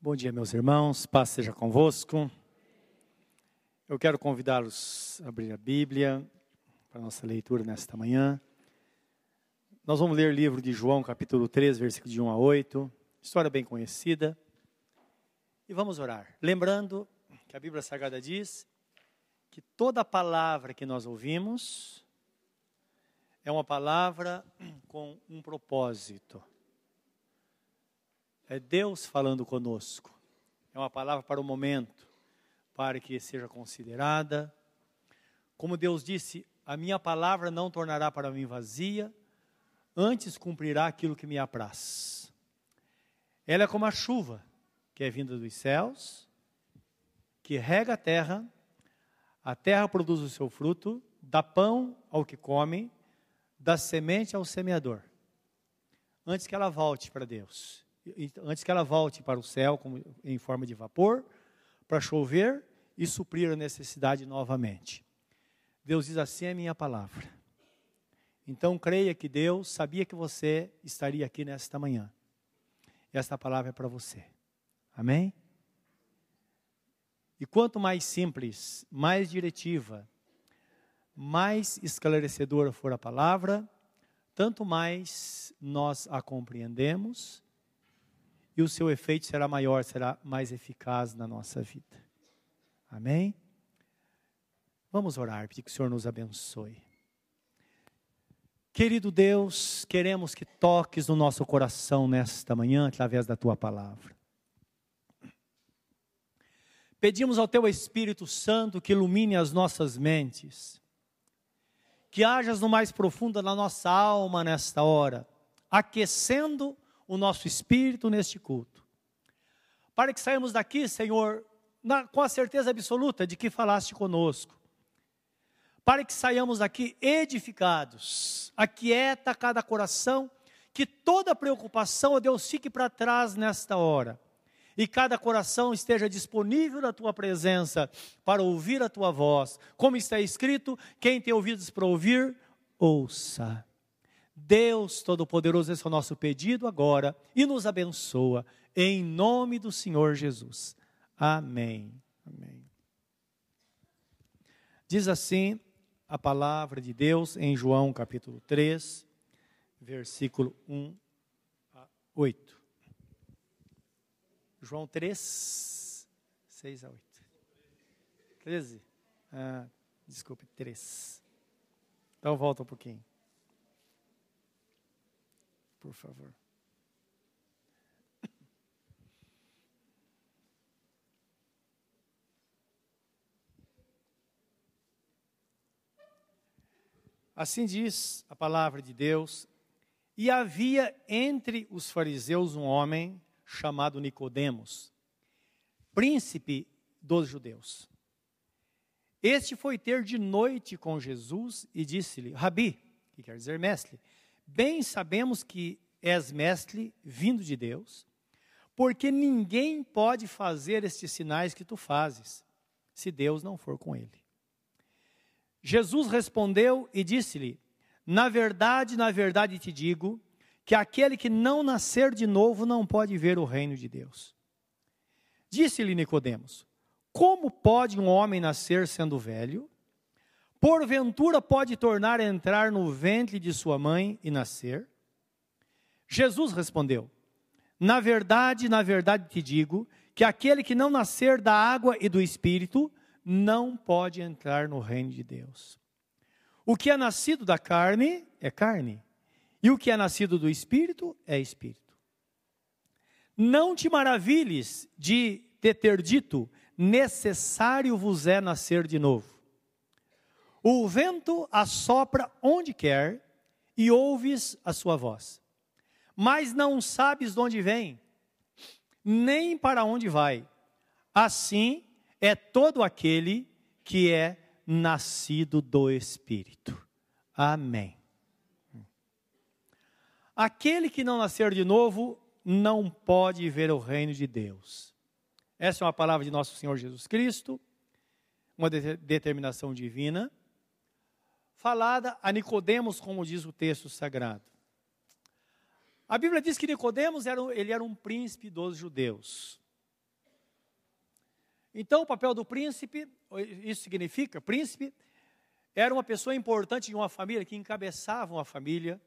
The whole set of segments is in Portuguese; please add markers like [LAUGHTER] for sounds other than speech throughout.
Bom dia, meus irmãos, paz seja convosco. Eu quero convidá-los a abrir a Bíblia para a nossa leitura nesta manhã. Nós vamos ler o livro de João, capítulo 3, versículo de 1 a 8, história bem conhecida. E vamos orar. Lembrando que a Bíblia Sagrada diz que toda palavra que nós ouvimos é uma palavra com um propósito. É Deus falando conosco. É uma palavra para o momento, para que seja considerada. Como Deus disse, a minha palavra não tornará para mim vazia, antes cumprirá aquilo que me apraz. Ela é como a chuva que é vinda dos céus, que rega a terra, a terra produz o seu fruto, dá pão ao que come, dá semente ao semeador. Antes que ela volte para Deus antes que ela volte para o céu como, em forma de vapor, para chover e suprir a necessidade novamente. Deus diz assim é minha palavra. Então creia que Deus sabia que você estaria aqui nesta manhã. Esta palavra é para você. Amém? E quanto mais simples, mais diretiva, mais esclarecedora for a palavra, tanto mais nós a compreendemos e o seu efeito será maior, será mais eficaz na nossa vida. Amém? Vamos orar, pedir que o Senhor nos abençoe. Querido Deus, queremos que toques no nosso coração nesta manhã através da tua palavra. Pedimos ao teu Espírito Santo que ilumine as nossas mentes, que hajas no mais profundo da nossa alma nesta hora, aquecendo o nosso espírito neste culto. Para que saímos daqui, Senhor, na, com a certeza absoluta de que falaste conosco. Para que saiamos daqui edificados, aquieta cada coração, que toda preocupação, ó Deus, fique para trás nesta hora. E cada coração esteja disponível na tua presença para ouvir a tua voz. Como está escrito, quem tem ouvidos para ouvir, ouça. Deus Todo-Poderoso, esse é o nosso pedido agora e nos abençoa, em nome do Senhor Jesus. Amém. Amém. Diz assim a palavra de Deus em João capítulo 3, versículo 1 a 8. João 3, 6 a 8. 13? Ah, desculpe, 3. Então volta um pouquinho por favor. Assim diz a palavra de Deus. E havia entre os fariseus um homem chamado Nicodemos, príncipe dos judeus. Este foi ter de noite com Jesus e disse-lhe: Rabi, que quer dizer mestre, Bem sabemos que és mestre vindo de Deus, porque ninguém pode fazer estes sinais que tu fazes, se Deus não for com ele. Jesus respondeu e disse-lhe: Na verdade, na verdade te digo, que aquele que não nascer de novo não pode ver o reino de Deus. Disse-lhe Nicodemos: Como pode um homem nascer sendo velho? Porventura pode tornar a entrar no ventre de sua mãe e nascer? Jesus respondeu: Na verdade, na verdade te digo que aquele que não nascer da água e do espírito não pode entrar no reino de Deus. O que é nascido da carne é carne, e o que é nascido do espírito é espírito. Não te maravilhes de te ter dito: necessário vos é nascer de novo. O vento assopra onde quer e ouves a sua voz, mas não sabes de onde vem, nem para onde vai. Assim é todo aquele que é nascido do Espírito. Amém. Aquele que não nascer de novo não pode ver o reino de Deus. Essa é uma palavra de nosso Senhor Jesus Cristo, uma determinação divina falada a Nicodemos, como diz o texto sagrado. A Bíblia diz que Nicodemos era, ele era um príncipe dos judeus. Então, o papel do príncipe, isso significa, príncipe, era uma pessoa importante de uma família que encabeçava uma família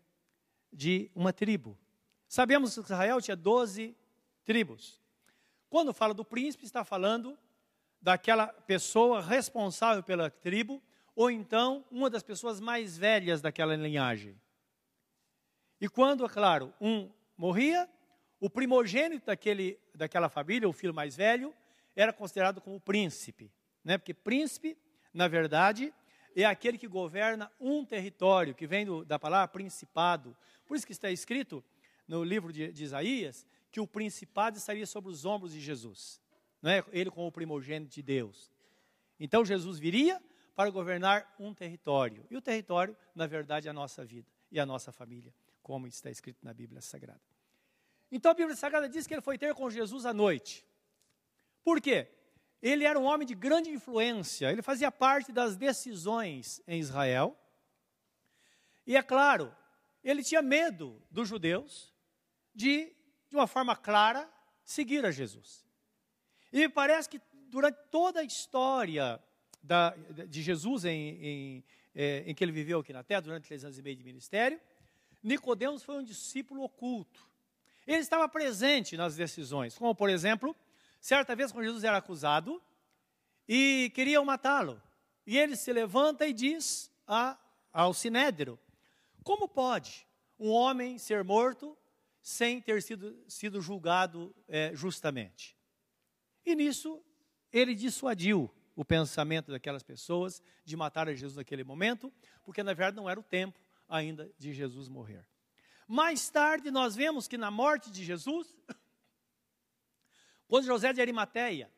de uma tribo. Sabemos que Israel tinha 12 tribos. Quando fala do príncipe, está falando daquela pessoa responsável pela tribo, ou então uma das pessoas mais velhas daquela linhagem. E quando, é claro, um morria, o primogênito daquele, daquela família, o filho mais velho, era considerado como príncipe. Né? Porque príncipe, na verdade, é aquele que governa um território, que vem do, da palavra principado. Por isso que está escrito no livro de, de Isaías que o principado estaria sobre os ombros de Jesus. Não é? Ele como o primogênito de Deus. Então Jesus viria para governar um território. E o território, na verdade, é a nossa vida e a nossa família, como está escrito na Bíblia Sagrada. Então a Bíblia Sagrada diz que ele foi ter com Jesus à noite. Por quê? Ele era um homem de grande influência, ele fazia parte das decisões em Israel. E é claro, ele tinha medo dos judeus de, de uma forma clara, seguir a Jesus. E me parece que durante toda a história da, de Jesus em, em, é, em, que ele viveu aqui na Terra, durante três anos e meio de ministério, Nicodemos foi um discípulo oculto. Ele estava presente nas decisões, como por exemplo, certa vez quando Jesus era acusado e queriam matá-lo, e ele se levanta e diz a, ao sinédrio: Como pode um homem ser morto sem ter sido, sido julgado é, justamente? E nisso ele dissuadiu o pensamento daquelas pessoas de matar a Jesus naquele momento, porque na verdade não era o tempo ainda de Jesus morrer. Mais tarde nós vemos que na morte de Jesus, quando José de Arimateia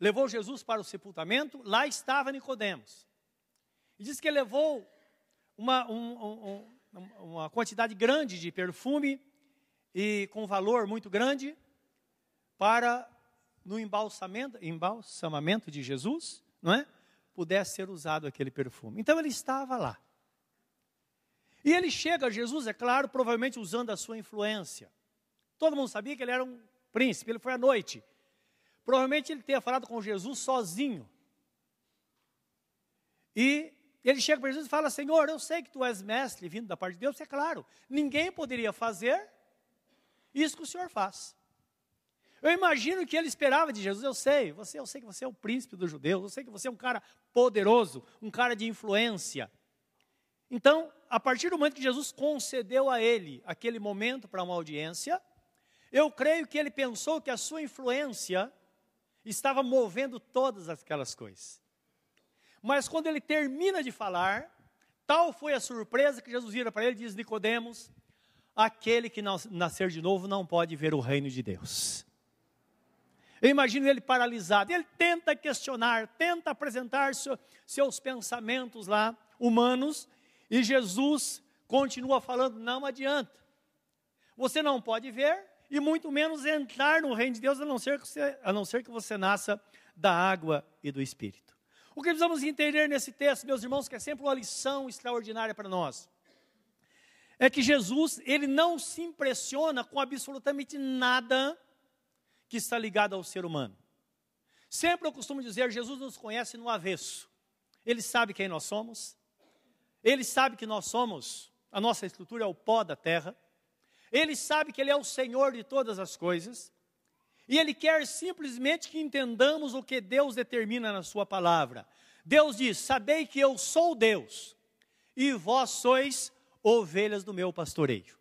levou Jesus para o sepultamento, lá estava Nicodemos. E diz que ele levou uma, um, um, uma quantidade grande de perfume e com valor muito grande para no embalsamento, embalsamamento de Jesus, não é? Pudesse ser usado aquele perfume. Então ele estava lá. E ele chega a Jesus, é claro, provavelmente usando a sua influência. Todo mundo sabia que ele era um príncipe, ele foi à noite. Provavelmente ele tenha falado com Jesus sozinho. E ele chega para Jesus e fala: Senhor, eu sei que tu és mestre vindo da parte de Deus, é claro, ninguém poderia fazer isso que o Senhor faz. Eu imagino que ele esperava de Jesus. Eu sei, você, eu sei que você é o príncipe dos judeus. Eu sei que você é um cara poderoso, um cara de influência. Então, a partir do momento que Jesus concedeu a ele aquele momento para uma audiência, eu creio que ele pensou que a sua influência estava movendo todas aquelas coisas. Mas quando ele termina de falar, tal foi a surpresa que Jesus vira para ele e diz: Nicodemos, aquele que nascer de novo não pode ver o reino de Deus. Eu imagino ele paralisado. Ele tenta questionar, tenta apresentar seu, seus pensamentos lá, humanos, e Jesus continua falando: não adianta. Você não pode ver e muito menos entrar no reino de Deus, a não ser que você, a não ser que você nasça da água e do Espírito. O que precisamos entender nesse texto, meus irmãos, que é sempre uma lição extraordinária para nós, é que Jesus, ele não se impressiona com absolutamente nada que está ligado ao ser humano. Sempre eu costumo dizer, Jesus nos conhece no avesso. Ele sabe quem nós somos. Ele sabe que nós somos, a nossa estrutura é o pó da terra. Ele sabe que Ele é o Senhor de todas as coisas. E Ele quer simplesmente que entendamos o que Deus determina na Sua palavra. Deus diz: Sabei que eu sou Deus, e vós sois ovelhas do meu pastoreio.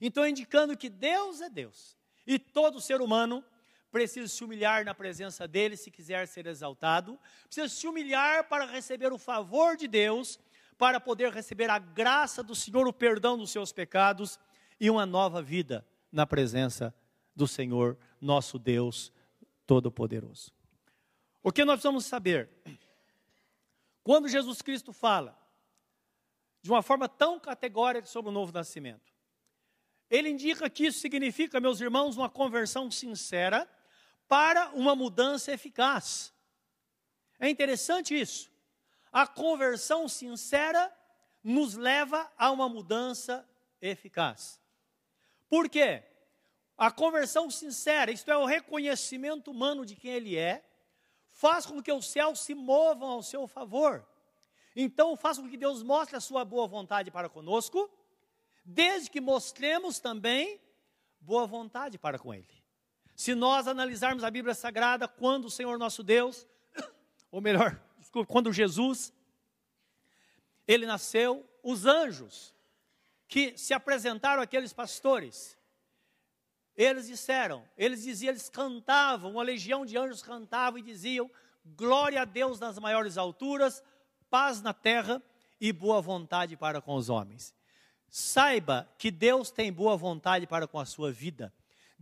Então, indicando que Deus é Deus, e todo ser humano precisa se humilhar na presença dele se quiser ser exaltado, precisa se humilhar para receber o favor de Deus, para poder receber a graça do Senhor, o perdão dos seus pecados e uma nova vida na presença do Senhor, nosso Deus Todo-Poderoso. O que nós precisamos saber? Quando Jesus Cristo fala de uma forma tão categórica sobre o novo nascimento, ele indica que isso significa, meus irmãos, uma conversão sincera para uma mudança eficaz. É interessante isso. A conversão sincera nos leva a uma mudança eficaz. Por quê? A conversão sincera, isto é, o reconhecimento humano de quem ele é, faz com que os céus se movam ao seu favor. Então, faça com que Deus mostre a sua boa vontade para conosco, desde que mostremos também boa vontade para com Ele. Se nós analisarmos a Bíblia Sagrada, quando o Senhor nosso Deus, [COUGHS] ou melhor, desculpa, quando Jesus, ele nasceu, os anjos que se apresentaram àqueles pastores, eles disseram, eles diziam, eles cantavam, uma legião de anjos cantavam e diziam: glória a Deus nas maiores alturas, paz na terra e boa vontade para com os homens. Saiba que Deus tem boa vontade para com a sua vida.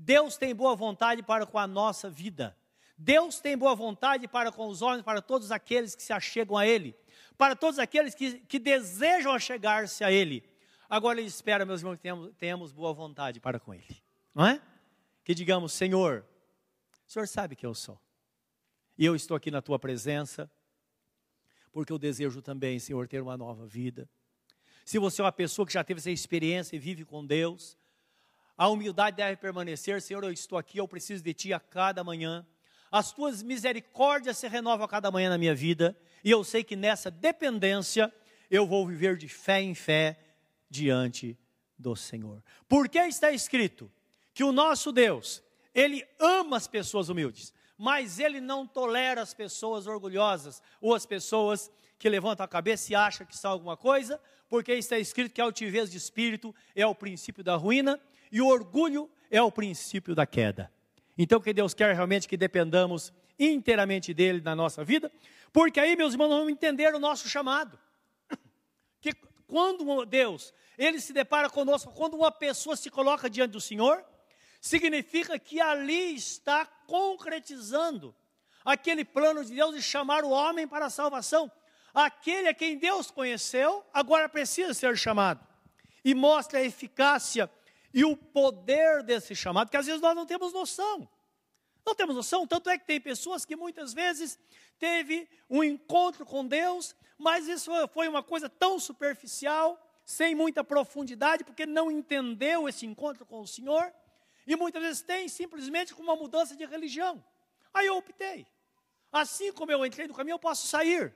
Deus tem boa vontade para com a nossa vida. Deus tem boa vontade para com os homens, para todos aqueles que se achegam a Ele, para todos aqueles que, que desejam achegar-se a Ele. Agora Ele espera, meus irmãos, que tenhamos, tenhamos boa vontade para com Ele, não é? Que digamos, Senhor, o Senhor sabe que eu sou, e eu estou aqui na Tua presença, porque eu desejo também, Senhor, ter uma nova vida. Se você é uma pessoa que já teve essa experiência e vive com Deus, a humildade deve permanecer. Senhor, eu estou aqui, eu preciso de Ti a cada manhã. As Tuas misericórdias se renovam a cada manhã na minha vida. E eu sei que nessa dependência eu vou viver de fé em fé diante do Senhor. Porque está escrito que o nosso Deus, Ele ama as pessoas humildes mas ele não tolera as pessoas orgulhosas ou as pessoas que levantam a cabeça e acham que são alguma coisa, porque está escrito que a altivez de espírito é o princípio da ruína e o orgulho é o princípio da queda. Então, que Deus quer realmente que dependamos inteiramente dele na nossa vida, porque aí, meus irmãos, vamos entender o nosso chamado. Que quando Deus, ele se depara conosco, quando uma pessoa se coloca diante do Senhor, significa que ali está concretizando aquele plano de Deus de chamar o homem para a salvação. Aquele a quem Deus conheceu, agora precisa ser chamado. E mostra a eficácia e o poder desse chamado, que às vezes nós não temos noção. Não temos noção, tanto é que tem pessoas que muitas vezes teve um encontro com Deus, mas isso foi uma coisa tão superficial, sem muita profundidade, porque não entendeu esse encontro com o Senhor, e muitas vezes tem simplesmente com uma mudança de religião. Aí eu optei. Assim como eu entrei no caminho, eu posso sair.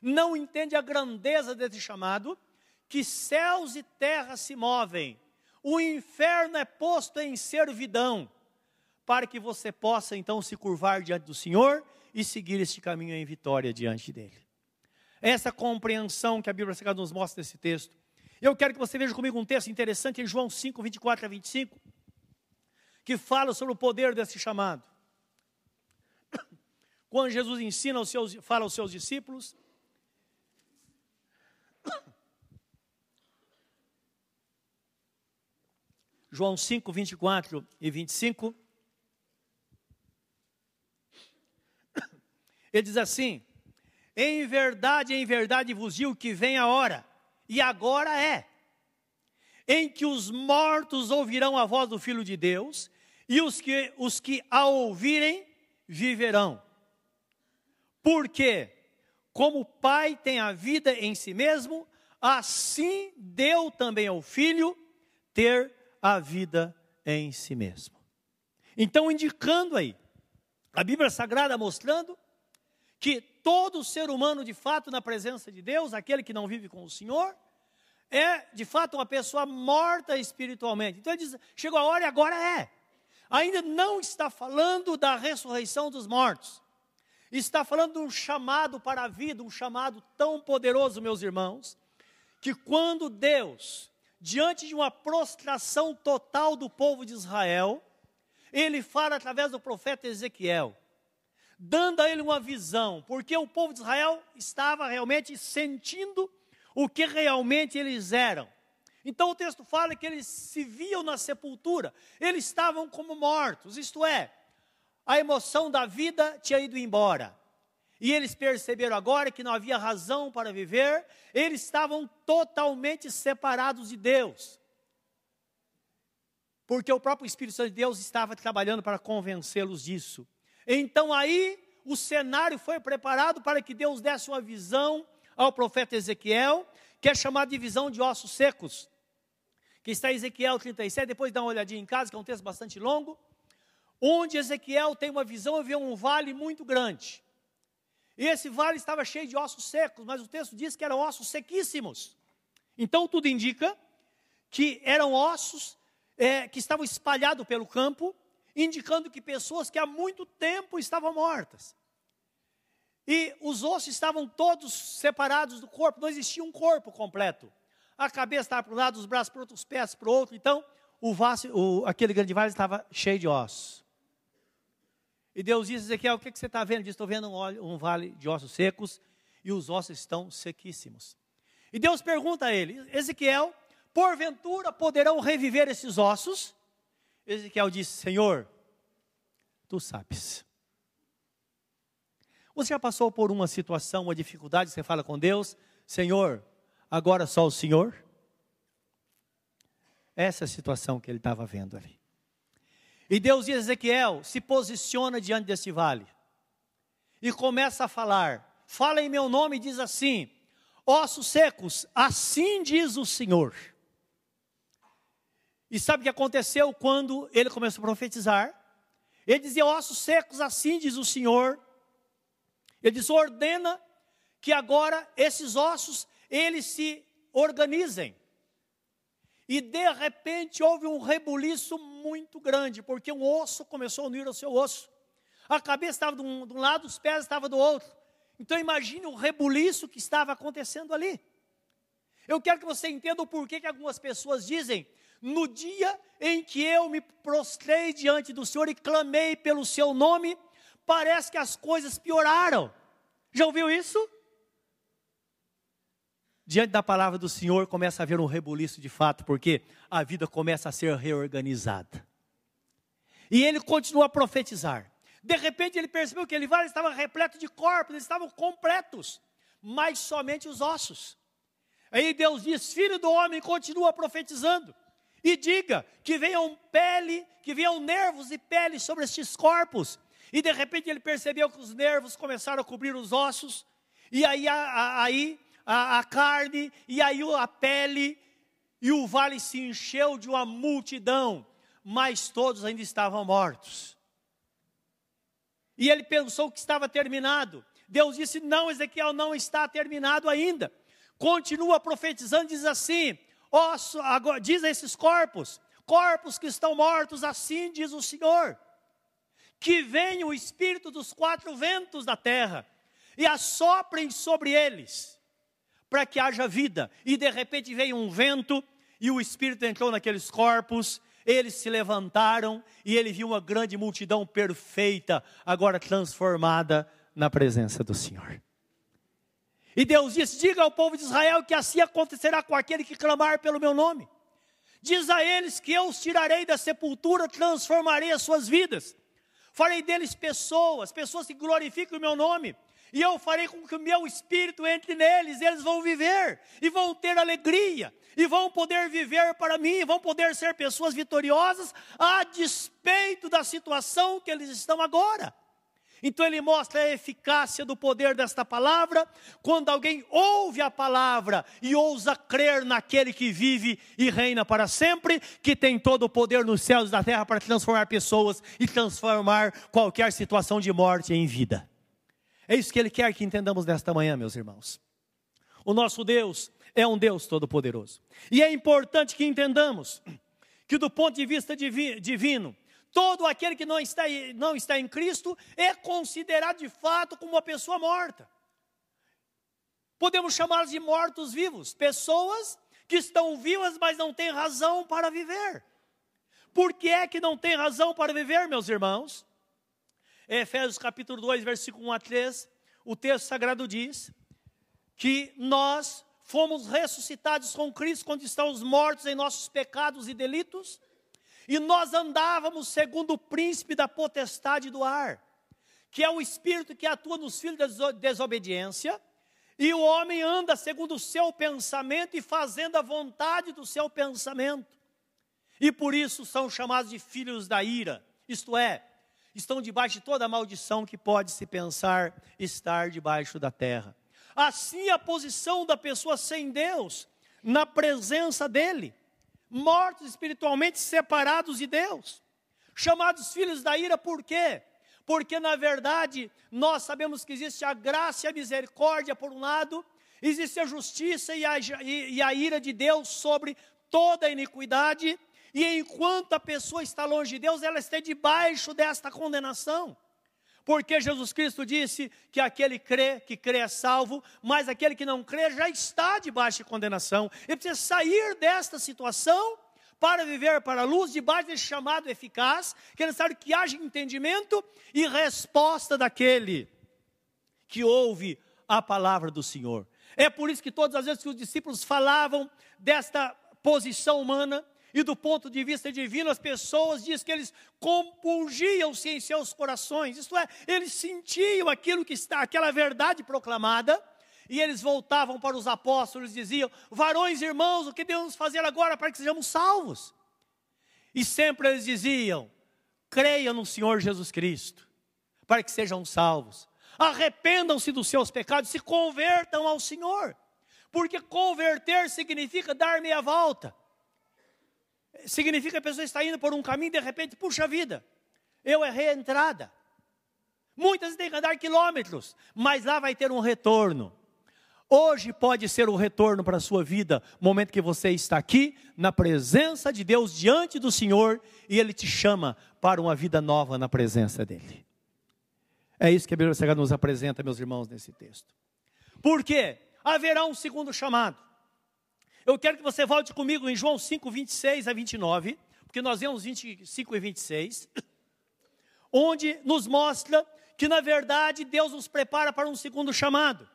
Não entende a grandeza desse chamado, que céus e terra se movem. O inferno é posto em servidão, para que você possa então se curvar diante do Senhor e seguir este caminho em vitória diante dele. Essa compreensão que a Bíblia Sagrada nos mostra nesse texto. Eu quero que você veja comigo um texto interessante em João 5, 24 a 25 que fala sobre o poder desse chamado. Quando Jesus ensina aos seus, fala aos seus discípulos, João 5, 24 e 25. Ele diz assim: Em verdade, em verdade vos digo que vem a hora, e agora é, em que os mortos ouvirão a voz do Filho de Deus, e os que, os que a ouvirem viverão. Porque, como o Pai tem a vida em si mesmo, assim deu também ao Filho ter a vida em si mesmo. Então, indicando aí, a Bíblia Sagrada mostrando que todo ser humano, de fato, na presença de Deus, aquele que não vive com o Senhor, é de fato uma pessoa morta espiritualmente. Então ele diz: chegou a hora e agora é ainda não está falando da ressurreição dos mortos. Está falando de um chamado para a vida, um chamado tão poderoso, meus irmãos, que quando Deus, diante de uma prostração total do povo de Israel, ele fala através do profeta Ezequiel, dando a ele uma visão, porque o povo de Israel estava realmente sentindo o que realmente eles eram. Então o texto fala que eles se viam na sepultura, eles estavam como mortos, isto é, a emoção da vida tinha ido embora. E eles perceberam agora que não havia razão para viver, eles estavam totalmente separados de Deus. Porque o próprio Espírito Santo de Deus estava trabalhando para convencê-los disso. Então aí o cenário foi preparado para que Deus desse uma visão ao profeta Ezequiel, que é chamada de visão de ossos secos que está em Ezequiel 37, depois dá uma olhadinha em casa, que é um texto bastante longo, onde Ezequiel tem uma visão e vê um vale muito grande. E esse vale estava cheio de ossos secos, mas o texto diz que eram ossos sequíssimos. Então tudo indica que eram ossos é, que estavam espalhados pelo campo, indicando que pessoas que há muito tempo estavam mortas. E os ossos estavam todos separados do corpo, não existia um corpo completo. A cabeça estava para um lado, os braços para outro, os pés para o outro. Então, o, vaso, o aquele grande vale estava cheio de ossos. E Deus disse, Ezequiel, o que, que você está vendo? Ele disse, estou vendo um, um vale de ossos secos e os ossos estão sequíssimos. E Deus pergunta a ele, Ezequiel, porventura poderão reviver esses ossos? Ezequiel disse, Senhor, tu sabes. Você já passou por uma situação, uma dificuldade, você fala com Deus, Senhor, agora só o Senhor? Essa é a situação que ele estava vendo ali. E Deus diz a Ezequiel: se posiciona diante desse vale. E começa a falar. Fala em meu nome e diz assim: ossos secos, assim diz o Senhor. E sabe o que aconteceu quando ele começou a profetizar? Ele dizia: ossos secos, assim diz o Senhor. Ele diz: ordena que agora esses ossos eles se organizem. E de repente houve um rebuliço muito grande, porque um osso começou a unir ao seu osso. A cabeça estava de um, de um lado, os pés estavam do outro. Então imagine o rebuliço que estava acontecendo ali. Eu quero que você entenda o porquê que algumas pessoas dizem: no dia em que eu me prostrei diante do Senhor e clamei pelo seu nome, parece que as coisas pioraram. Já ouviu isso? Diante da palavra do Senhor começa a haver um rebuliço de fato, porque a vida começa a ser reorganizada. E ele continua a profetizar. De repente ele percebeu que ele estava repleto de corpos, eles estavam completos, mas somente os ossos. Aí Deus diz: Filho do homem, continua profetizando. E diga que venham pele, que venham nervos e pele sobre estes corpos. E de repente ele percebeu que os nervos começaram a cobrir os ossos. E aí, aí a, a carne, e aí a pele, e o vale se encheu de uma multidão, mas todos ainda estavam mortos. E ele pensou que estava terminado. Deus disse: Não, Ezequiel, não está terminado ainda. Continua profetizando, diz assim: osso, agora, diz a esses corpos, corpos que estão mortos, assim diz o Senhor, que venha o espírito dos quatro ventos da terra e assoprem sobre eles para que haja vida. E de repente veio um vento e o Espírito entrou naqueles corpos. Eles se levantaram e ele viu uma grande multidão perfeita, agora transformada na presença do Senhor. E Deus disse: Diga ao povo de Israel que assim acontecerá com aquele que clamar pelo meu nome. Diz a eles que eu os tirarei da sepultura, transformarei as suas vidas. Farei deles pessoas, pessoas que glorificam o meu nome e eu farei com que o meu espírito entre neles, eles vão viver e vão ter alegria, e vão poder viver para mim, vão poder ser pessoas vitoriosas a despeito da situação que eles estão agora. Então ele mostra a eficácia do poder desta palavra, quando alguém ouve a palavra e ousa crer naquele que vive e reina para sempre, que tem todo o poder nos céus e na terra para transformar pessoas e transformar qualquer situação de morte em vida. É isso que Ele quer que entendamos nesta manhã, meus irmãos. O nosso Deus é um Deus todo-poderoso. E é importante que entendamos que, do ponto de vista divino, todo aquele que não está, não está em Cristo é considerado de fato como uma pessoa morta. Podemos chamá-los de mortos-vivos, pessoas que estão vivas, mas não têm razão para viver. Por que é que não tem razão para viver, meus irmãos? Efésios capítulo 2, versículo 1 a 3, o texto sagrado diz que nós fomos ressuscitados com Cristo quando estávamos mortos em nossos pecados e delitos, e nós andávamos segundo o príncipe da potestade do ar, que é o espírito que atua nos filhos da desobediência, e o homem anda segundo o seu pensamento e fazendo a vontade do seu pensamento. E por isso são chamados de filhos da ira, isto é, estão debaixo de toda a maldição que pode se pensar estar debaixo da terra. Assim a posição da pessoa sem Deus, na presença dele, mortos espiritualmente separados de Deus, chamados filhos da ira, por quê? porque na verdade nós sabemos que existe a graça e a misericórdia por um lado, existe a justiça e a, e, e a ira de Deus sobre toda a iniquidade, e enquanto a pessoa está longe de Deus, ela está debaixo desta condenação. Porque Jesus Cristo disse que aquele crê, que crê é salvo, mas aquele que não crê já está debaixo de condenação. Ele precisa sair desta situação para viver para a luz, debaixo desse chamado eficaz, que é necessário que haja entendimento e resposta daquele que ouve a palavra do Senhor. É por isso que todas as vezes que os discípulos falavam desta posição humana, e do ponto de vista divino, as pessoas diz que eles compungiam-se em seus corações, isto é, eles sentiam aquilo que está, aquela verdade proclamada, e eles voltavam para os apóstolos e diziam: Varões, irmãos, o que devemos fazer agora para que sejamos salvos? E sempre eles diziam: Creiam no Senhor Jesus Cristo, para que sejam salvos. Arrependam-se dos seus pecados, se convertam ao Senhor, porque converter significa dar meia volta significa que a pessoa está indo por um caminho e de repente, puxa vida, eu errei a entrada. Muitas têm que andar quilômetros, mas lá vai ter um retorno. Hoje pode ser o retorno para a sua vida, momento que você está aqui, na presença de Deus, diante do Senhor, e Ele te chama para uma vida nova na presença dEle. É isso que a Bíblia Sagrada nos apresenta, meus irmãos, nesse texto. Por quê? Haverá um segundo chamado. Eu quero que você volte comigo em João 5, 26 a 29, porque nós vemos 25 e 26, [COUGHS] onde nos mostra que, na verdade, Deus nos prepara para um segundo chamado.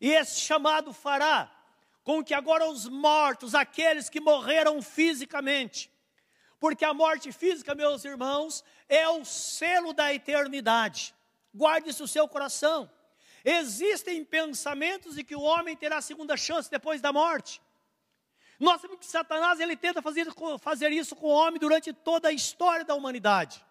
E esse chamado fará com que agora os mortos, aqueles que morreram fisicamente, porque a morte física, meus irmãos, é o selo da eternidade. Guarde isso no seu coração. Existem pensamentos de que o homem terá segunda chance depois da morte. Nós sabemos que Satanás ele tenta fazer, fazer isso com o homem durante toda a história da humanidade.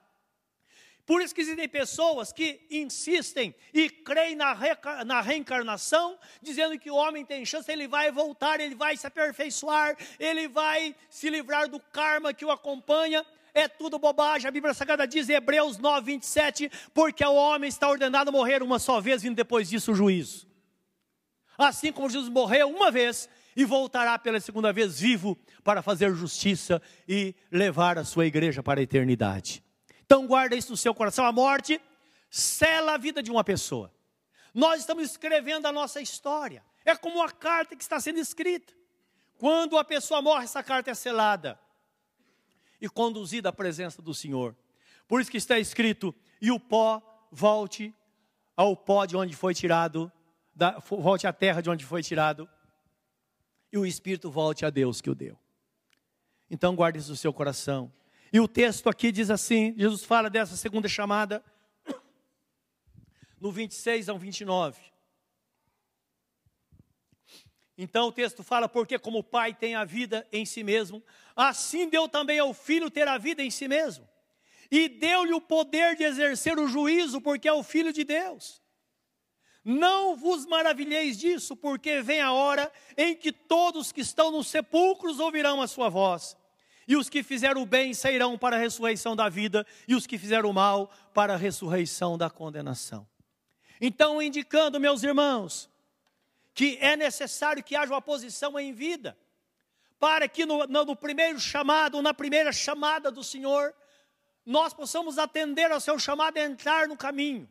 Por isso que existem pessoas que insistem e creem na, re, na reencarnação, dizendo que o homem tem chance, ele vai voltar, ele vai se aperfeiçoar, ele vai se livrar do karma que o acompanha é tudo bobagem. A Bíblia Sagrada diz em Hebreus 9, 27, porque o homem está ordenado a morrer uma só vez, vindo depois disso o juízo. Assim como Jesus morreu uma vez e voltará pela segunda vez vivo para fazer justiça e levar a sua igreja para a eternidade. Então guarda isso no seu coração. A morte sela a vida de uma pessoa. Nós estamos escrevendo a nossa história. É como uma carta que está sendo escrita. Quando a pessoa morre, essa carta é selada e conduzida à presença do Senhor. Por isso que está escrito: e o pó volte ao pó de onde foi tirado, da, volte à terra de onde foi tirado, e o Espírito volte a Deus que o deu. Então guarde isso no seu coração. E o texto aqui diz assim: Jesus fala dessa segunda chamada, no 26 ao 29. Então o texto fala, porque como o Pai tem a vida em si mesmo, assim deu também ao Filho ter a vida em si mesmo. E deu-lhe o poder de exercer o juízo, porque é o Filho de Deus. Não vos maravilheis disso, porque vem a hora em que todos que estão nos sepulcros ouvirão a sua voz. E os que fizeram o bem sairão para a ressurreição da vida, e os que fizeram o mal para a ressurreição da condenação. Então, indicando, meus irmãos, que é necessário que haja uma posição em vida, para que no, no primeiro chamado, na primeira chamada do Senhor, nós possamos atender ao seu chamado e entrar no caminho,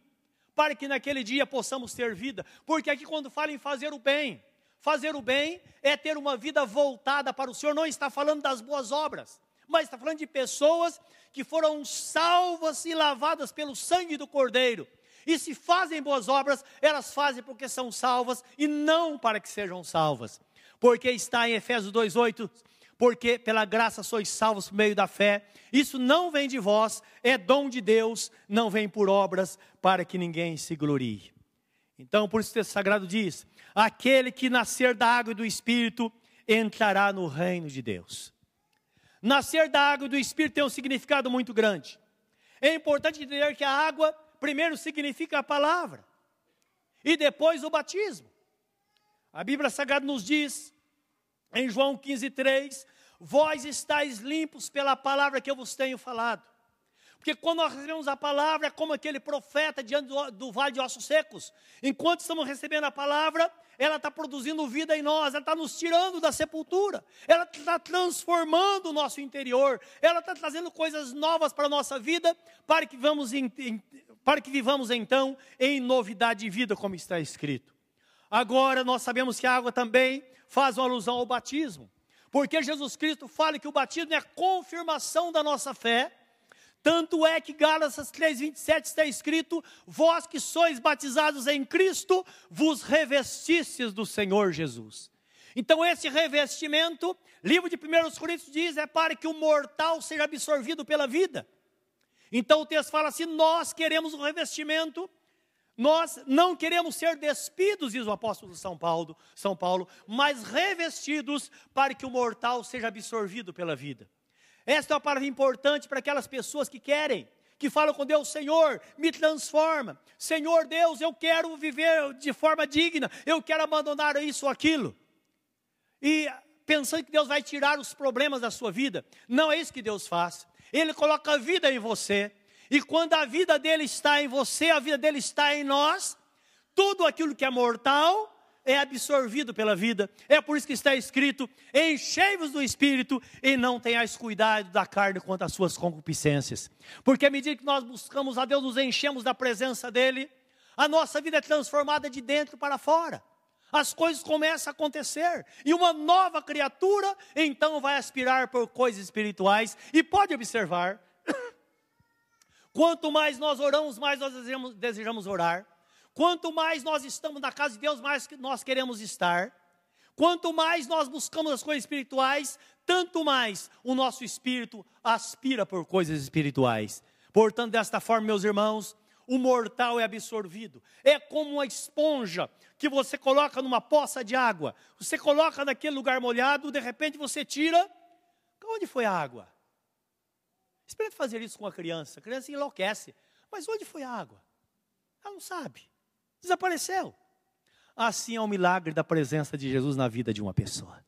para que naquele dia possamos ter vida, porque aqui quando fala em fazer o bem, fazer o bem é ter uma vida voltada para o Senhor, não está falando das boas obras, mas está falando de pessoas que foram salvas e lavadas pelo sangue do Cordeiro, e se fazem boas obras, elas fazem porque são salvas e não para que sejam salvas. Porque está em Efésios 2:8, porque pela graça sois salvos por meio da fé. Isso não vem de vós, é dom de Deus, não vem por obras para que ninguém se glorie. Então, por isso o texto sagrado diz: aquele que nascer da água e do espírito entrará no reino de Deus. Nascer da água e do espírito tem um significado muito grande. É importante entender que a água primeiro significa a palavra e depois o batismo. A Bíblia Sagrada nos diz, em João 15,3: Vós estáis limpos pela palavra que eu vos tenho falado. Porque quando nós recebemos a palavra, é como aquele profeta diante do, do vale de ossos secos. Enquanto estamos recebendo a palavra, ela está produzindo vida em nós, ela está nos tirando da sepultura, ela está transformando o nosso interior, ela está trazendo coisas novas para a nossa vida, para que, vamos em, para que vivamos então em novidade de vida, como está escrito. Agora nós sabemos que a água também faz uma alusão ao batismo, porque Jesus Cristo fala que o batismo é a confirmação da nossa fé tanto é que Gálatas 3,27 está escrito: Vós que sois batizados em Cristo, vos revestistes do Senhor Jesus. Então, esse revestimento, livro de 1 Coríntios diz, é para que o mortal seja absorvido pela vida. Então, o texto fala assim: Nós queremos um revestimento, nós não queremos ser despidos, diz o apóstolo São Paulo, São Paulo, mas revestidos para que o mortal seja absorvido pela vida. Esta é uma palavra importante para aquelas pessoas que querem, que falam com Deus: Senhor, me transforma. Senhor Deus, eu quero viver de forma digna, eu quero abandonar isso ou aquilo. E pensando que Deus vai tirar os problemas da sua vida. Não é isso que Deus faz. Ele coloca a vida em você. E quando a vida dele está em você, a vida dele está em nós, tudo aquilo que é mortal é absorvido pela vida. É por isso que está escrito: enchei-vos do espírito e não tenhais cuidado da carne quanto às suas concupiscências. Porque à medida que nós buscamos a Deus, nos enchemos da presença dEle, a nossa vida é transformada de dentro para fora. As coisas começam a acontecer, e uma nova criatura então vai aspirar por coisas espirituais, e pode observar, [COUGHS] quanto mais nós oramos, mais nós desejamos, desejamos orar. Quanto mais nós estamos na casa de Deus, mais nós queremos estar. Quanto mais nós buscamos as coisas espirituais, tanto mais o nosso espírito aspira por coisas espirituais. Portanto, desta forma, meus irmãos, o mortal é absorvido. É como uma esponja que você coloca numa poça de água. Você coloca naquele lugar molhado, de repente você tira. Onde foi a água? Experimente fazer isso com a criança. A criança enlouquece. Mas onde foi a água? Ela não sabe. Desapareceu. Assim é o milagre da presença de Jesus na vida de uma pessoa.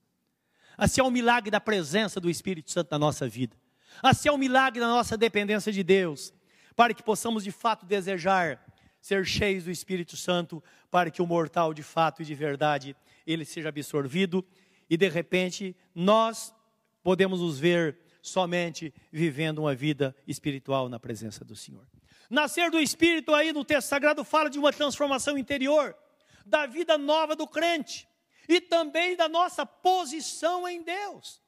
Assim é o milagre da presença do Espírito Santo na nossa vida. Assim é o milagre da nossa dependência de Deus, para que possamos de fato desejar ser cheios do Espírito Santo, para que o mortal de fato e de verdade ele seja absorvido e de repente nós podemos nos ver somente vivendo uma vida espiritual na presença do Senhor. Nascer do Espírito aí no texto sagrado fala de uma transformação interior, da vida nova do crente e também da nossa posição em Deus.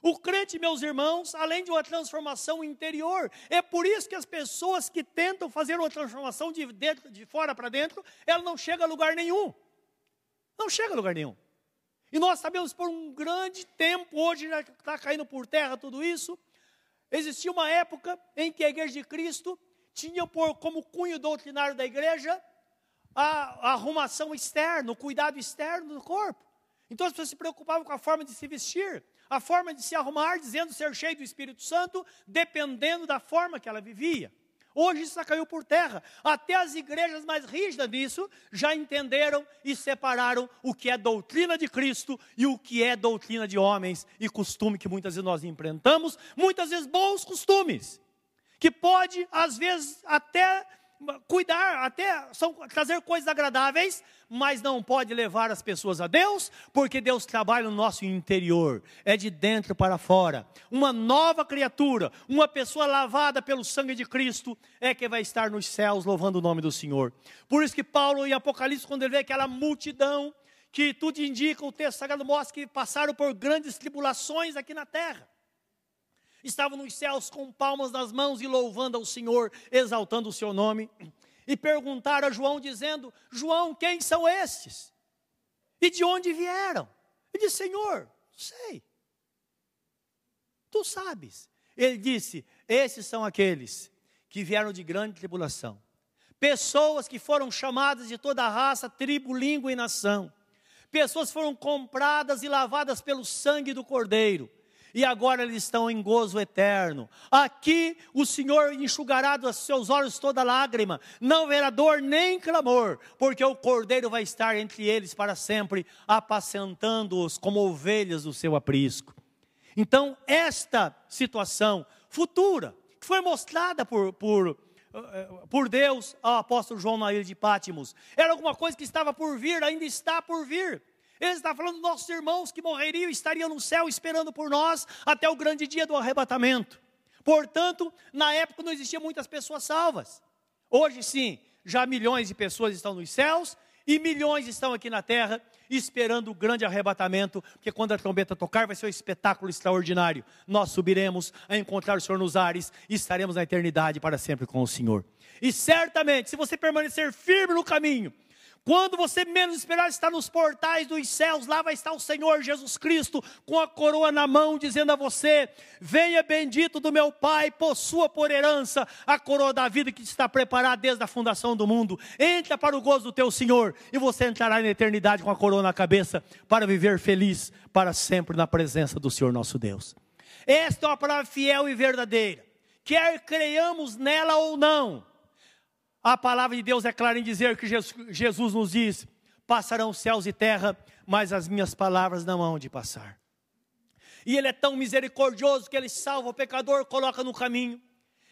O crente, meus irmãos, além de uma transformação interior, é por isso que as pessoas que tentam fazer uma transformação de, dentro, de fora para dentro, ela não chega a lugar nenhum. Não chega a lugar nenhum. E nós sabemos por um grande tempo, hoje já está caindo por terra tudo isso. Existia uma época em que a igreja de Cristo tinha por, como cunho doutrinário da igreja a, a arrumação externa, o cuidado externo do corpo. Então as pessoas se preocupavam com a forma de se vestir, a forma de se arrumar, dizendo ser cheio do Espírito Santo, dependendo da forma que ela vivia. Hoje isso caiu por terra. Até as igrejas mais rígidas disso já entenderam e separaram o que é doutrina de Cristo e o que é doutrina de homens e costume que muitas vezes nós enfrentamos, muitas vezes bons costumes que pode, às vezes, até cuidar, até são, trazer coisas agradáveis, mas não pode levar as pessoas a Deus, porque Deus trabalha no nosso interior, é de dentro para fora. Uma nova criatura, uma pessoa lavada pelo sangue de Cristo, é que vai estar nos céus louvando o nome do Senhor. Por isso que Paulo, em Apocalipse, quando ele vê aquela multidão, que tudo indica, o texto sagrado mostra que passaram por grandes tribulações aqui na terra estavam nos céus com palmas nas mãos e louvando ao Senhor, exaltando o seu nome. E perguntaram a João, dizendo: João, quem são estes? E de onde vieram? Ele disse: Senhor, sei. Tu sabes. Ele disse: Esses são aqueles que vieram de grande tribulação. Pessoas que foram chamadas de toda raça, tribo, língua e nação. Pessoas foram compradas e lavadas pelo sangue do Cordeiro e agora eles estão em gozo eterno. Aqui o Senhor enxugará dos seus olhos toda lágrima, não haverá dor nem clamor, porque o Cordeiro vai estar entre eles para sempre, apacentando-os como ovelhas do seu aprisco. Então, esta situação futura, foi mostrada por, por, eh, por Deus ao apóstolo João na ilha de Pátimos. Era alguma coisa que estava por vir, ainda está por vir. Ele está falando dos nossos irmãos que morreriam e estariam no céu esperando por nós até o grande dia do arrebatamento. Portanto, na época não existiam muitas pessoas salvas. Hoje sim, já milhões de pessoas estão nos céus e milhões estão aqui na terra esperando o grande arrebatamento, porque quando a trombeta tocar vai ser um espetáculo extraordinário. Nós subiremos a encontrar o Senhor nos ares e estaremos na eternidade para sempre com o Senhor. E certamente, se você permanecer firme no caminho, quando você menos esperar estar nos portais dos céus, lá vai estar o Senhor Jesus Cristo com a coroa na mão, dizendo a você: Venha bendito do meu Pai, possua por herança a coroa da vida que está preparada desde a fundação do mundo. Entra para o gozo do teu Senhor e você entrará na eternidade com a coroa na cabeça para viver feliz para sempre na presença do Senhor nosso Deus. Esta é uma palavra fiel e verdadeira. Quer creiamos nela ou não, a palavra de Deus é clara em dizer que Jesus nos diz: passarão céus e terra, mas as minhas palavras não hão de passar. E Ele é tão misericordioso que Ele salva o pecador, coloca no caminho,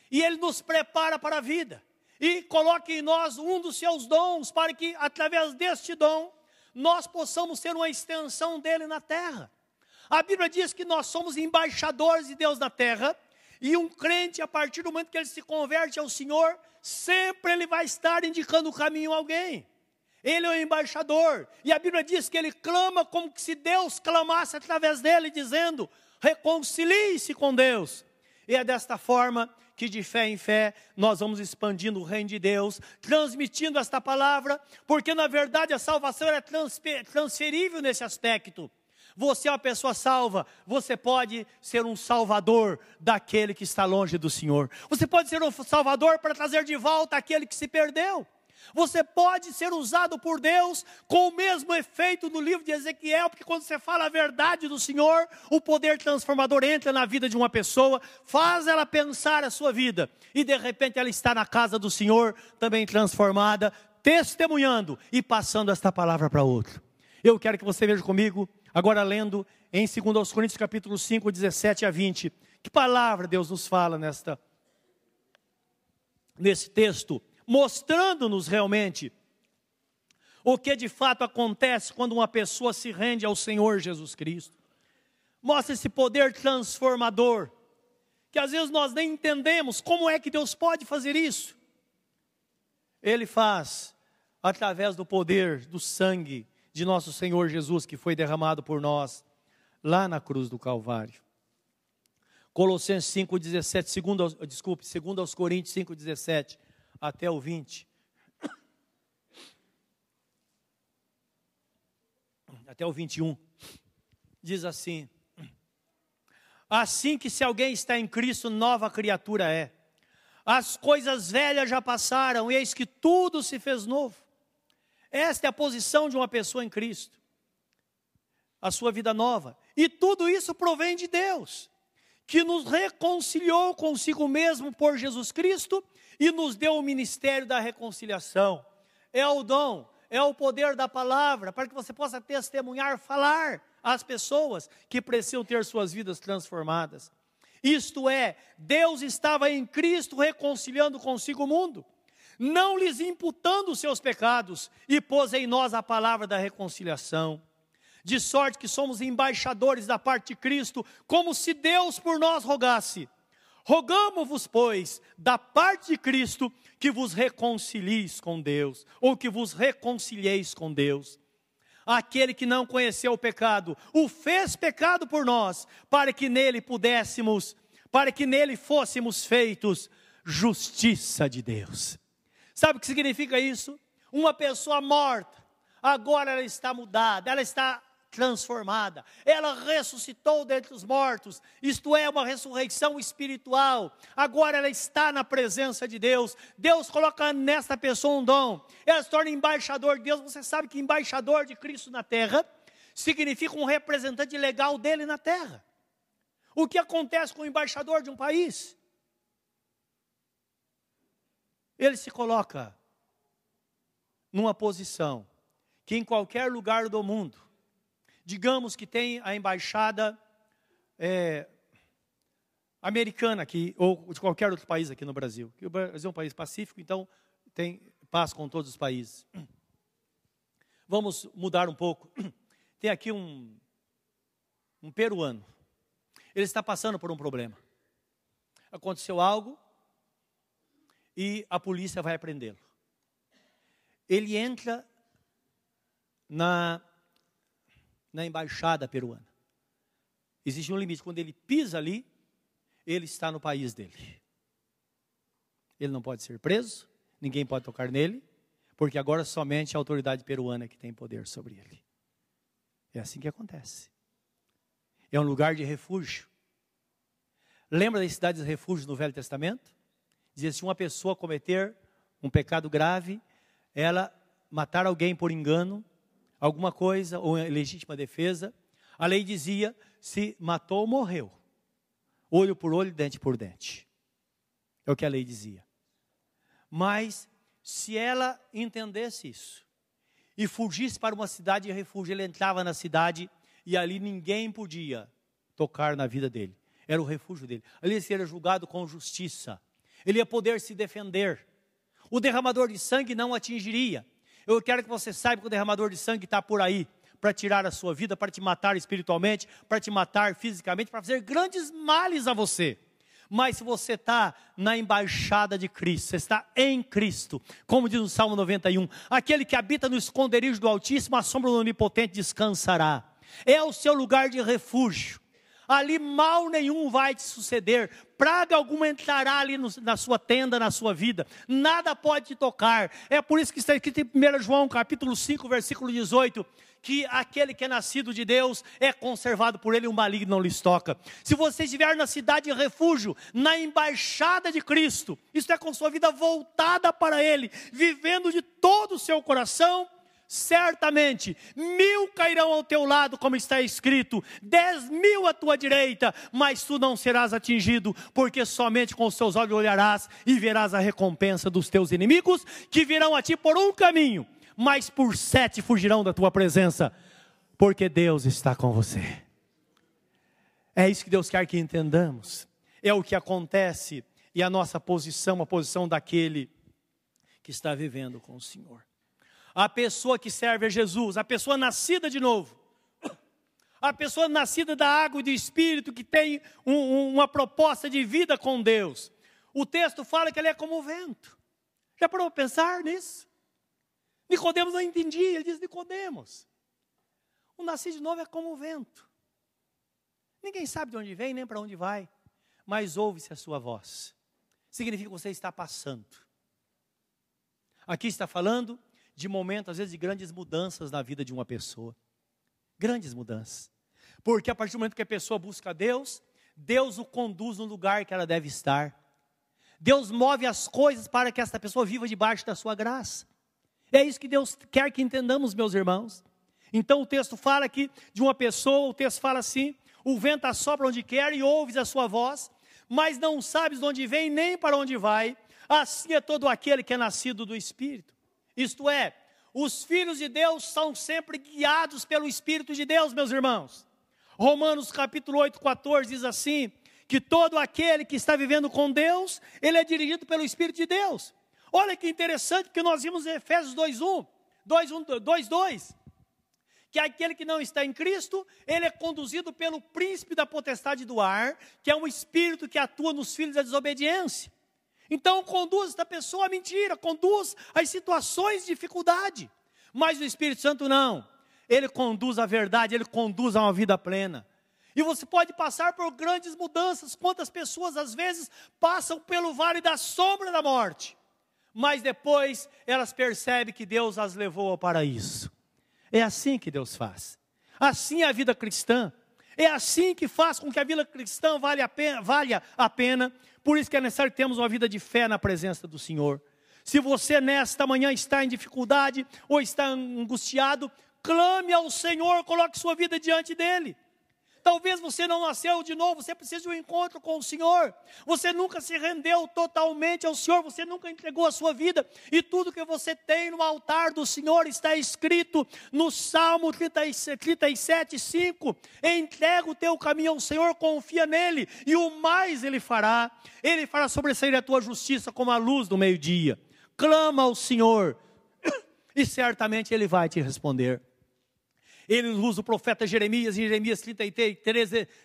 e Ele nos prepara para a vida, e coloca em nós um dos seus dons, para que através deste dom nós possamos ser uma extensão dele na terra. A Bíblia diz que nós somos embaixadores de Deus na terra, e um crente, a partir do momento que ele se converte ao Senhor, sempre ele vai estar indicando o caminho a alguém. Ele é o embaixador. E a Bíblia diz que ele clama como se Deus clamasse através dele, dizendo: reconcilie-se com Deus. E é desta forma que de fé em fé nós vamos expandindo o reino de Deus, transmitindo esta palavra, porque na verdade a salvação é transferível nesse aspecto. Você é uma pessoa salva, você pode ser um salvador daquele que está longe do Senhor. Você pode ser um salvador para trazer de volta aquele que se perdeu. Você pode ser usado por Deus com o mesmo efeito do livro de Ezequiel, porque quando você fala a verdade do Senhor, o poder transformador entra na vida de uma pessoa, faz ela pensar a sua vida, e de repente ela está na casa do Senhor, também transformada, testemunhando e passando esta palavra para outro. Eu quero que você veja comigo Agora lendo em 2 Coríntios capítulo 5, 17 a 20. Que palavra Deus nos fala nesta nesse texto, mostrando-nos realmente o que de fato acontece quando uma pessoa se rende ao Senhor Jesus Cristo. Mostra esse poder transformador, que às vezes nós nem entendemos como é que Deus pode fazer isso. Ele faz através do poder do sangue de nosso Senhor Jesus que foi derramado por nós lá na cruz do Calvário. Colossenses 5:17, segundo, desculpe, segundo aos Coríntios 5:17 até o 20. Até o 21. Diz assim: Assim que se alguém está em Cristo, nova criatura é. As coisas velhas já passaram, e eis que tudo se fez novo. Esta é a posição de uma pessoa em Cristo. A sua vida nova. E tudo isso provém de Deus, que nos reconciliou consigo mesmo por Jesus Cristo e nos deu o ministério da reconciliação. É o dom, é o poder da palavra, para que você possa testemunhar, falar às pessoas que precisam ter suas vidas transformadas. Isto é, Deus estava em Cristo reconciliando consigo o mundo não lhes imputando os seus pecados, e pôs em nós a palavra da reconciliação. De sorte que somos embaixadores da parte de Cristo, como se Deus por nós rogasse. Rogamos-vos, pois, da parte de Cristo, que vos reconcilieis com Deus, ou que vos reconcilieis com Deus. Aquele que não conheceu o pecado, o fez pecado por nós, para que nele pudéssemos, para que nele fôssemos feitos justiça de Deus. Sabe o que significa isso? Uma pessoa morta, agora ela está mudada, ela está transformada, ela ressuscitou dentre os mortos, isto é, uma ressurreição espiritual. Agora ela está na presença de Deus. Deus coloca nesta pessoa um dom, ela se torna embaixador de Deus. Você sabe que embaixador de Cristo na terra significa um representante legal dele na terra. O que acontece com o embaixador de um país? Ele se coloca numa posição que em qualquer lugar do mundo, digamos que tem a embaixada é, americana aqui, ou de qualquer outro país aqui no Brasil. O Brasil é um país pacífico, então tem paz com todos os países. Vamos mudar um pouco. [CLEARS THROAT] Tem aqui um, um peruano. Ele está passando por um problema. Aconteceu algo e a polícia vai prendê-lo. Ele entra na, na embaixada peruana. Existe um limite. Quando ele pisa ali, ele está no país dele. Ele não pode ser preso, ninguém pode tocar nele, porque agora somente a autoridade peruana é que tem poder sobre ele. É assim que acontece. É um lugar de refúgio. Lembra das cidades de refúgio no Velho Testamento? Dizia se uma pessoa cometer um pecado grave, ela matar alguém por engano, alguma coisa ou legítima defesa, a lei dizia se matou, morreu. Olho por olho, dente por dente. É o que a lei dizia. Mas se ela entendesse isso e fugisse para uma cidade de refúgio, ele entrava na cidade e ali ninguém podia tocar na vida dele. Era o refúgio dele. Ali ele seria julgado com justiça. Ele ia poder se defender. O derramador de sangue não atingiria. Eu quero que você saiba que o derramador de sangue está por aí para tirar a sua vida, para te matar espiritualmente, para te matar fisicamente, para fazer grandes males a você. Mas se você está na embaixada de Cristo, você está em Cristo, como diz o Salmo 91, aquele que habita no esconderijo do Altíssimo, a sombra do Onipotente descansará. É o seu lugar de refúgio ali mal nenhum vai te suceder, praga alguma entrará ali no, na sua tenda, na sua vida, nada pode te tocar. É por isso que está escrito em 1 João capítulo 5, versículo 18, que aquele que é nascido de Deus é conservado por ele, o maligno não lhes toca. Se você estiver na cidade de refúgio, na embaixada de Cristo, isso é com sua vida voltada para Ele, vivendo de todo o seu coração, certamente mil cairão ao teu lado, como está escrito, dez mil à tua direita, mas tu não serás atingido, porque somente com os teus olhos olharás e verás a recompensa dos teus inimigos, que virão a ti por um caminho, mas por sete fugirão da tua presença, porque Deus está com você. É isso que Deus quer que entendamos. É o que acontece e a nossa posição, a posição daquele que está vivendo com o Senhor a pessoa que serve a Jesus, a pessoa nascida de novo, a pessoa nascida da água e do Espírito, que tem um, um, uma proposta de vida com Deus. O texto fala que ele é como o vento. Já parou para pensar nisso? Nicodemos não entendia, ele diz Nicodemos. O nascido de novo é como o vento. Ninguém sabe de onde vem nem para onde vai, mas ouve-se a sua voz. Significa que você está passando. Aqui está falando de momentos, às vezes, de grandes mudanças na vida de uma pessoa. Grandes mudanças. Porque a partir do momento que a pessoa busca Deus, Deus o conduz no lugar que ela deve estar. Deus move as coisas para que esta pessoa viva debaixo da sua graça. É isso que Deus quer que entendamos, meus irmãos. Então o texto fala aqui de uma pessoa, o texto fala assim: o vento assopra onde quer e ouves a sua voz, mas não sabes de onde vem nem para onde vai. Assim é todo aquele que é nascido do Espírito. Isto é, os filhos de Deus são sempre guiados pelo Espírito de Deus, meus irmãos. Romanos capítulo 8, 14 diz assim: que todo aquele que está vivendo com Deus, ele é dirigido pelo Espírito de Deus. Olha que interessante, porque nós vimos em Efésios 2:1, 2:2, que aquele que não está em Cristo, ele é conduzido pelo príncipe da potestade do ar, que é um espírito que atua nos filhos da desobediência. Então conduz esta pessoa à mentira, conduz às situações de dificuldade. Mas o Espírito Santo não. Ele conduz à verdade, ele conduz a uma vida plena. E você pode passar por grandes mudanças. Quantas pessoas às vezes passam pelo vale da sombra da morte, mas depois elas percebem que Deus as levou ao paraíso. É assim que Deus faz. Assim é a vida cristã. É assim que faz com que a vida cristã valha a pena, valha a pena por isso que é necessário termos uma vida de fé na presença do Senhor. Se você nesta manhã está em dificuldade ou está angustiado, clame ao Senhor, coloque sua vida diante dele. Talvez você não nasceu de novo, você precisa de um encontro com o Senhor. Você nunca se rendeu totalmente ao Senhor, você nunca entregou a sua vida. E tudo que você tem no altar do Senhor está escrito no Salmo 37, 5. Entrega o teu caminho ao Senhor, confia nele, e o mais ele fará. Ele fará sobressair a tua justiça como a luz do meio-dia. Clama ao Senhor, [COUGHS] e certamente ele vai te responder. Ele usa o profeta Jeremias, em Jeremias 33,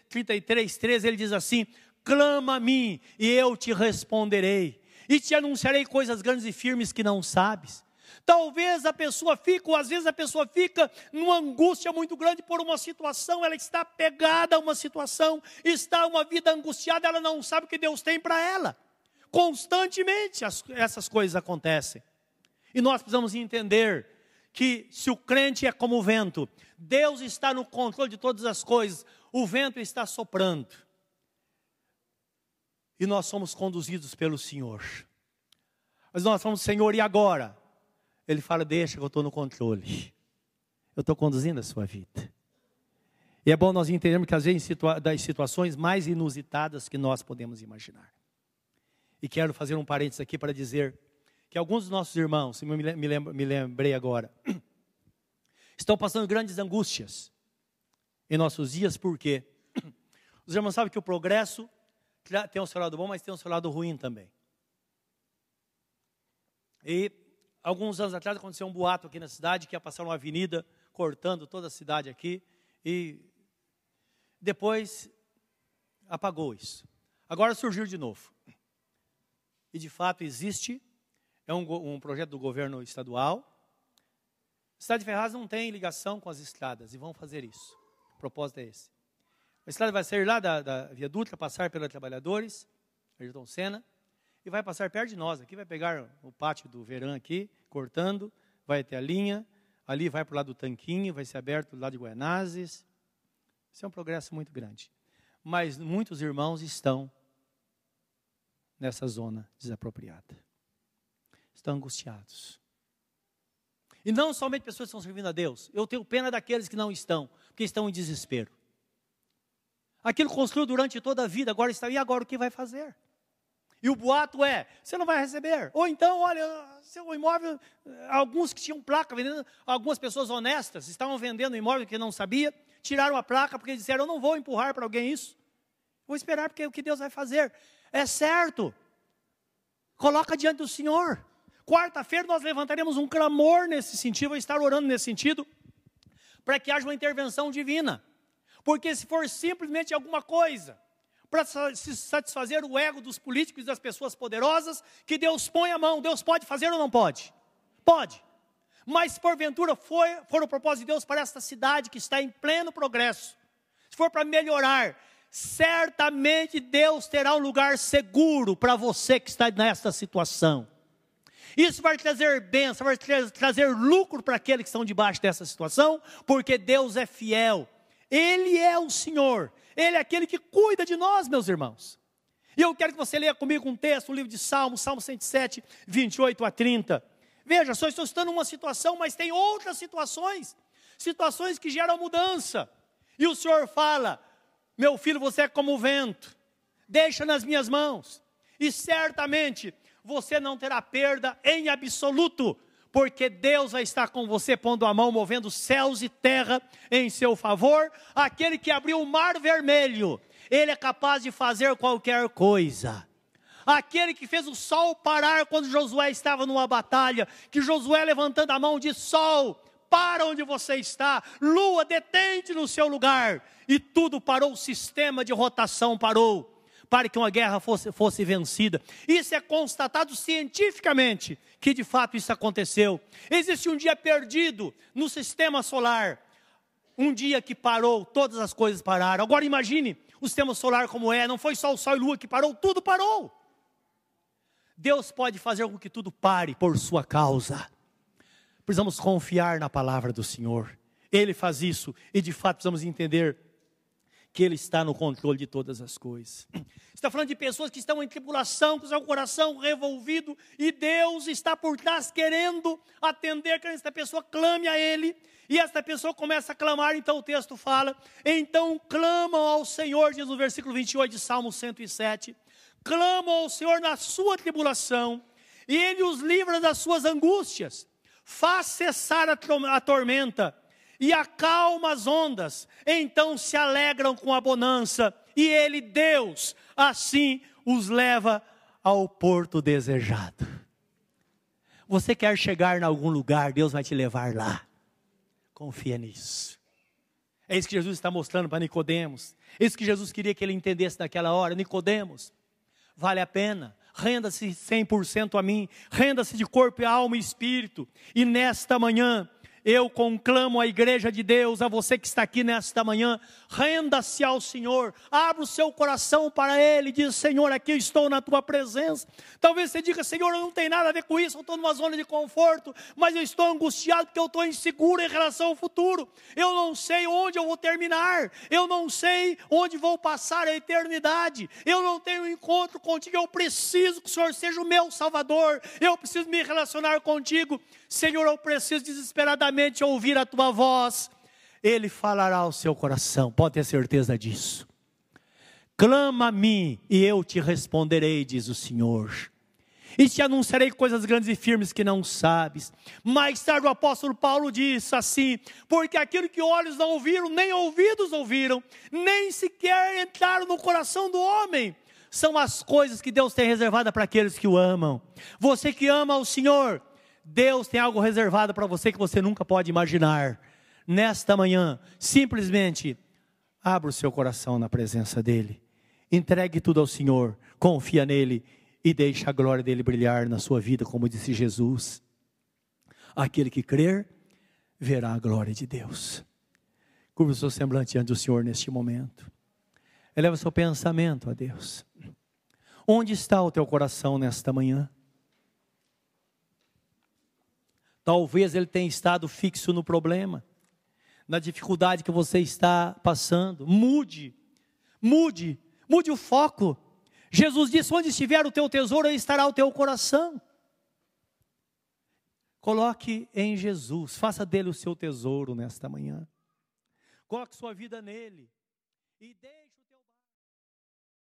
33, 13, ele diz assim: Clama a mim, e eu te responderei, e te anunciarei coisas grandes e firmes que não sabes. Talvez a pessoa fique, ou às vezes a pessoa fica numa angústia muito grande por uma situação, ela está pegada a uma situação, está uma vida angustiada, ela não sabe o que Deus tem para ela. Constantemente as, essas coisas acontecem. E nós precisamos entender que se o crente é como o vento, Deus está no controle de todas as coisas, o vento está soprando. E nós somos conduzidos pelo Senhor. Mas nós falamos, Senhor, e agora? Ele fala, deixa que eu estou no controle. Eu estou conduzindo a sua vida. E é bom nós entendermos que às vezes situa das situações mais inusitadas que nós podemos imaginar. E quero fazer um parênteses aqui para dizer que alguns dos nossos irmãos, me lembrei agora, [CLEARS THROAT] estão passando grandes angústias em nossos dias, porque [CLEARS THROAT] os irmãos sabem que o progresso tem um seu lado bom, mas tem um seu lado ruim também. E alguns anos atrás aconteceu um boato aqui na cidade que ia passar uma avenida cortando toda a cidade aqui e depois apagou isso. Agora surgiu de novo. E de fato existe é um, um projeto do governo estadual. Cidade de Ferraz não tem ligação com as estradas e vão fazer isso. O propósito é esse. A estrada vai sair lá da, da Via Dutra, passar pelos trabalhadores, Ayrton Senna, e vai passar perto de nós. Aqui vai pegar o pátio do verão aqui, cortando, vai até a linha, ali vai para o lado do Tanquinho, vai ser aberto do lado de Guanazes. Isso é um progresso muito grande. Mas muitos irmãos estão nessa zona desapropriada estão angustiados. E não somente pessoas que estão servindo a Deus. Eu tenho pena daqueles que não estão, porque estão em desespero. Aquilo construiu durante toda a vida, agora está. E agora o que vai fazer? E o boato é: você não vai receber. Ou então, olha, seu imóvel, alguns que tinham placa vendendo, algumas pessoas honestas estavam vendendo imóvel que não sabia, tiraram a placa porque disseram: eu não vou empurrar para alguém isso. Vou esperar porque o que Deus vai fazer é certo. Coloca diante do Senhor. Quarta-feira nós levantaremos um clamor nesse sentido, vou estar orando nesse sentido, para que haja uma intervenção divina. Porque se for simplesmente alguma coisa para se satisfazer o ego dos políticos e das pessoas poderosas, que Deus põe a mão, Deus pode fazer ou não pode? Pode. Mas se porventura for, for o propósito de Deus para esta cidade que está em pleno progresso, se for para melhorar, certamente Deus terá um lugar seguro para você que está nesta situação. Isso vai trazer bênção, vai trazer lucro para aqueles que estão debaixo dessa situação, porque Deus é fiel. Ele é o Senhor. Ele é aquele que cuida de nós, meus irmãos. E eu quero que você leia comigo um texto, um livro de Salmos, Salmo 107, 28 a 30. Veja, só estou estando numa situação, mas tem outras situações, situações que geram mudança. E o Senhor fala: Meu filho, você é como o vento, deixa nas minhas mãos, e certamente você não terá perda em absoluto, porque Deus vai estar com você, pondo a mão, movendo céus e terra em seu favor. Aquele que abriu o mar vermelho, ele é capaz de fazer qualquer coisa. Aquele que fez o sol parar quando Josué estava numa batalha, que Josué levantando a mão disse: Sol, para onde você está, lua, detente no seu lugar, e tudo parou, o sistema de rotação parou para que uma guerra fosse, fosse vencida. Isso é constatado cientificamente que de fato isso aconteceu. Existe um dia perdido no sistema solar, um dia que parou, todas as coisas pararam. Agora imagine o sistema solar como é, não foi só o Sol e Lua que parou, tudo parou. Deus pode fazer com que tudo pare por sua causa. Precisamos confiar na palavra do Senhor. Ele faz isso e de fato precisamos entender Ele está no controle de todas as coisas. [CLEARS THROAT] Está falando de pessoas que estão em tribulação, com seu coração revolvido, e Deus está por trás querendo atender, que esta pessoa clame a Ele, e esta pessoa começa a clamar, então o texto fala, então clamam ao Senhor, diz no versículo 28 de Salmo 107, clamam ao Senhor na sua tribulação, e Ele os livra das suas angústias, faz cessar a tormenta, e acalma as ondas, então se alegram com a bonança, e Ele, Deus, assim os leva ao porto desejado. Você quer chegar em algum lugar, Deus vai te levar lá. Confia nisso. É isso que Jesus está mostrando para Nicodemos. É isso que Jesus queria que ele entendesse naquela hora. Nicodemos, vale a pena. Renda-se 100% a mim, renda-se de corpo, alma e espírito. E nesta manhã, eu conclamo a igreja de Deus, a você que está aqui nesta manhã, renda-se ao Senhor, abra o seu coração para Ele, diz: Senhor, aqui estou na tua presença. Talvez você diga: Senhor, eu não tenho nada a ver com isso, eu estou numa zona de conforto, mas eu estou angustiado porque eu estou inseguro em relação ao futuro. Eu não sei onde eu vou terminar, eu não sei onde vou passar a eternidade, eu não tenho encontro contigo, eu preciso que o Senhor seja o meu Salvador, eu preciso me relacionar contigo. Senhor, eu preciso desesperadamente ouvir a tua voz. Ele falará ao seu coração, pode ter certeza disso. Clama a mim e eu te responderei, diz o Senhor. E te anunciarei coisas grandes e firmes que não sabes. Mais tarde o apóstolo Paulo disse assim: Porque aquilo que olhos não ouviram, nem ouvidos ouviram, nem sequer entraram no coração do homem, são as coisas que Deus tem reservada para aqueles que o amam. Você que ama o Senhor, Deus tem algo reservado para você que você nunca pode imaginar. Nesta manhã, simplesmente abra o seu coração na presença dEle. Entregue tudo ao Senhor, confia nele e deixe a glória dele brilhar na sua vida, como disse Jesus. Aquele que crer, verá a glória de Deus. Curva o seu semblante diante do Senhor neste momento. Eleva o seu pensamento a Deus. Onde está o teu coração nesta manhã? Talvez ele tenha estado fixo no problema, na dificuldade que você está passando. Mude, mude, mude o foco. Jesus disse: Onde estiver o teu tesouro, aí estará o teu coração. Coloque em Jesus, faça dele o seu tesouro nesta manhã. Coloque sua vida nele e deixe